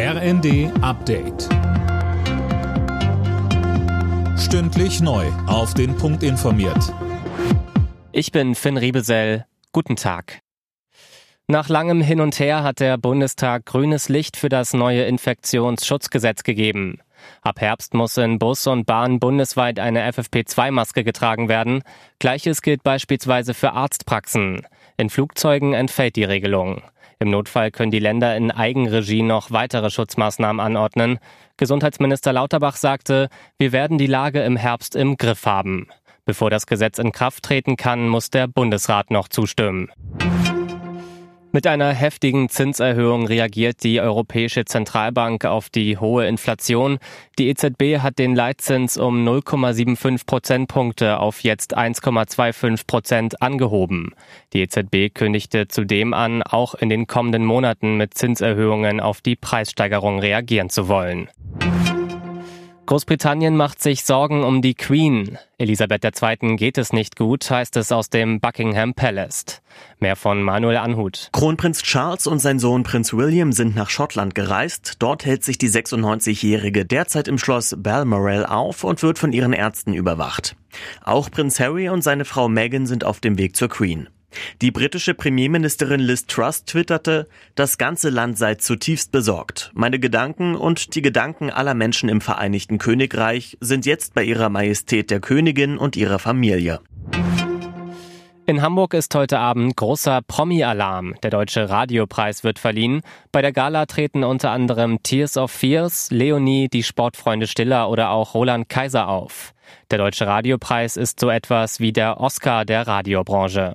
RND Update. Stündlich neu. Auf den Punkt informiert. Ich bin Finn Riebesell. Guten Tag. Nach langem Hin und Her hat der Bundestag grünes Licht für das neue Infektionsschutzgesetz gegeben. Ab Herbst muss in Bus und Bahn bundesweit eine FFP2-Maske getragen werden. Gleiches gilt beispielsweise für Arztpraxen. In Flugzeugen entfällt die Regelung. Im Notfall können die Länder in Eigenregie noch weitere Schutzmaßnahmen anordnen. Gesundheitsminister Lauterbach sagte, wir werden die Lage im Herbst im Griff haben. Bevor das Gesetz in Kraft treten kann, muss der Bundesrat noch zustimmen. Mit einer heftigen Zinserhöhung reagiert die Europäische Zentralbank auf die hohe Inflation. Die EZB hat den Leitzins um 0,75 Prozentpunkte auf jetzt 1,25 Prozent angehoben. Die EZB kündigte zudem an, auch in den kommenden Monaten mit Zinserhöhungen auf die Preissteigerung reagieren zu wollen. Großbritannien macht sich Sorgen um die Queen. Elisabeth II. geht es nicht gut, heißt es aus dem Buckingham Palace. Mehr von Manuel Anhut. Kronprinz Charles und sein Sohn Prinz William sind nach Schottland gereist. Dort hält sich die 96-Jährige derzeit im Schloss Balmoral auf und wird von ihren Ärzten überwacht. Auch Prinz Harry und seine Frau Meghan sind auf dem Weg zur Queen. Die britische Premierministerin Liz Truss twitterte, das ganze Land sei zutiefst besorgt. Meine Gedanken und die Gedanken aller Menschen im Vereinigten Königreich sind jetzt bei ihrer Majestät der Königin und ihrer Familie. In Hamburg ist heute Abend großer Promi-Alarm. Der Deutsche Radiopreis wird verliehen. Bei der Gala treten unter anderem Tears of Fears, Leonie, die Sportfreunde Stiller oder auch Roland Kaiser auf. Der Deutsche Radiopreis ist so etwas wie der Oscar der Radiobranche.